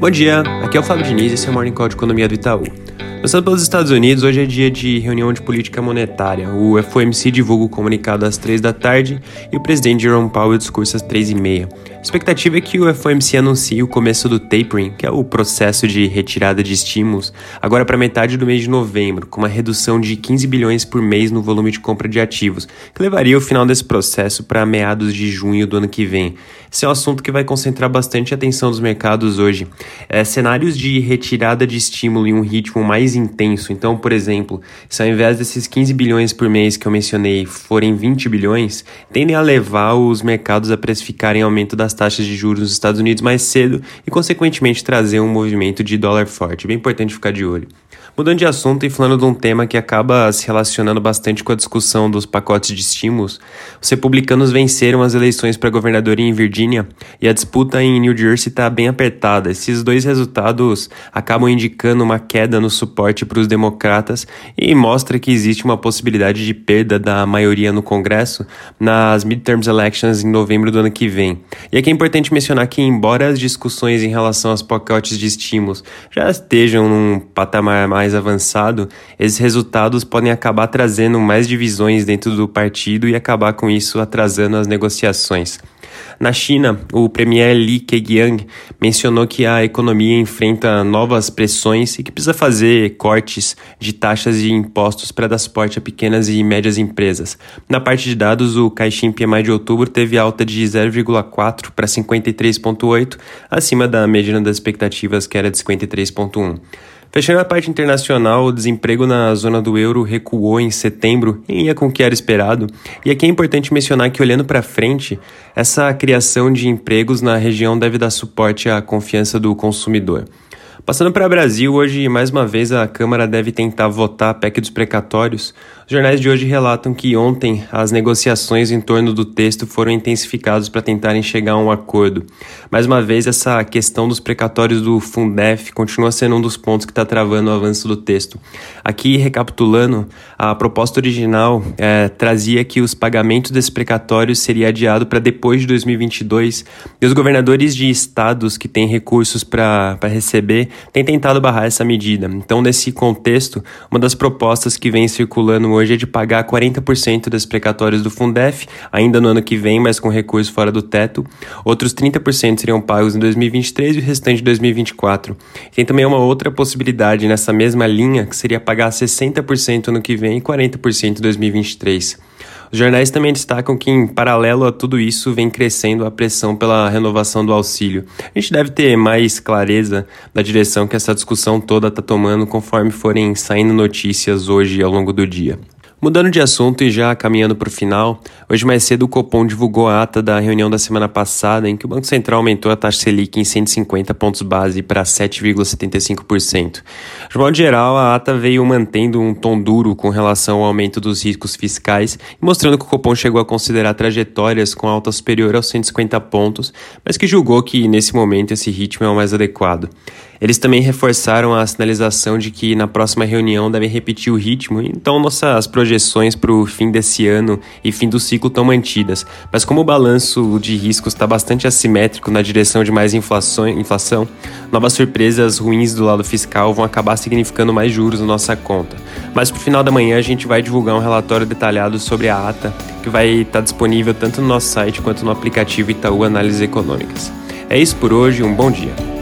Bom dia, aqui é o Fábio Diniz e esse é o Morning Call de Economia do Itaú. Começando pelos Estados Unidos, hoje é dia de reunião de política monetária. O FOMC divulga o comunicado às 3 da tarde e o presidente Jerome Powell discursa às 3 e meia. A expectativa é que o FOMC anuncie o começo do tapering, que é o processo de retirada de estímulos, agora para metade do mês de novembro, com uma redução de 15 bilhões por mês no volume de compra de ativos, que levaria o final desse processo para meados de junho do ano que vem. Esse é um assunto que vai concentrar bastante atenção dos mercados hoje. É, cenários de retirada de estímulo em um ritmo mais intenso. Então, por exemplo, se ao invés desses 15 bilhões por mês que eu mencionei forem 20 bilhões, tendem a levar os mercados a precificarem aumento das taxas de juros nos Estados Unidos mais cedo e, consequentemente, trazer um movimento de dólar forte. Bem importante ficar de olho. Mudando de assunto e falando de um tema que acaba se relacionando bastante com a discussão dos pacotes de estímulos, os republicanos venceram as eleições para governador em Virgínia e a disputa em New Jersey está bem apertada. Esses dois resultados acabam indicando uma queda no suporte para os democratas e mostra que existe uma possibilidade de perda da maioria no Congresso nas midterms elections em novembro do ano que vem. E aqui é importante mencionar que, embora as discussões em relação aos pacotes de estímulos já estejam num patamar mais mais avançado, esses resultados podem acabar trazendo mais divisões dentro do partido e acabar com isso atrasando as negociações. Na China, o premier Li Keqiang mencionou que a economia enfrenta novas pressões e que precisa fazer cortes de taxas e impostos para dar suporte a pequenas e médias empresas. Na parte de dados, o Caixin PMI de outubro teve alta de 0,4 para 53,8, acima da medida das expectativas que era de 53,1. Fechando a parte internacional, o desemprego na zona do euro recuou em setembro em linha com o que era esperado. E aqui é importante mencionar que, olhando para frente, essa criação de empregos na região deve dar suporte à confiança do consumidor. Passando para o Brasil, hoje mais uma vez a Câmara deve tentar votar a PEC dos precatórios. Os jornais de hoje relatam que ontem as negociações em torno do texto foram intensificadas para tentarem chegar a um acordo. Mais uma vez, essa questão dos precatórios do Fundef continua sendo um dos pontos que está travando o avanço do texto. Aqui, recapitulando, a proposta original é, trazia que os pagamentos desses precatórios seria adiado para depois de 2022 e os governadores de estados que têm recursos para receber têm tentado barrar essa medida. Então, nesse contexto, uma das propostas que vem circulando hoje é de pagar 40% das precatórios do Fundef, ainda no ano que vem, mas com recurso fora do teto. Outros 30% seriam pagos em 2023 e o restante em 2024. Tem também uma outra possibilidade nessa mesma linha, que seria pagar 60% ano que vem e 40% em 2023. Os jornais também destacam que, em paralelo a tudo isso, vem crescendo a pressão pela renovação do auxílio. A gente deve ter mais clareza da direção que essa discussão toda está tomando conforme forem saindo notícias hoje ao longo do dia. Mudando de assunto e já caminhando para o final, hoje mais cedo o Copom divulgou a ata da reunião da semana passada em que o Banco Central aumentou a taxa Selic em 150 pontos base para 7,75%. De modo geral, a ata veio mantendo um tom duro com relação ao aumento dos riscos fiscais mostrando que o Copom chegou a considerar trajetórias com alta superior aos 150 pontos, mas que julgou que nesse momento esse ritmo é o mais adequado. Eles também reforçaram a sinalização de que na próxima reunião devem repetir o ritmo, então nossas projeções para o fim desse ano e fim do ciclo estão mantidas. Mas como o balanço de riscos está bastante assimétrico na direção de mais inflação, inflação, novas surpresas ruins do lado fiscal vão acabar significando mais juros na nossa conta. Mas para o final da manhã a gente vai divulgar um relatório detalhado sobre a ata, que vai estar tá disponível tanto no nosso site quanto no aplicativo Itaú Análises Econômicas. É isso por hoje, um bom dia.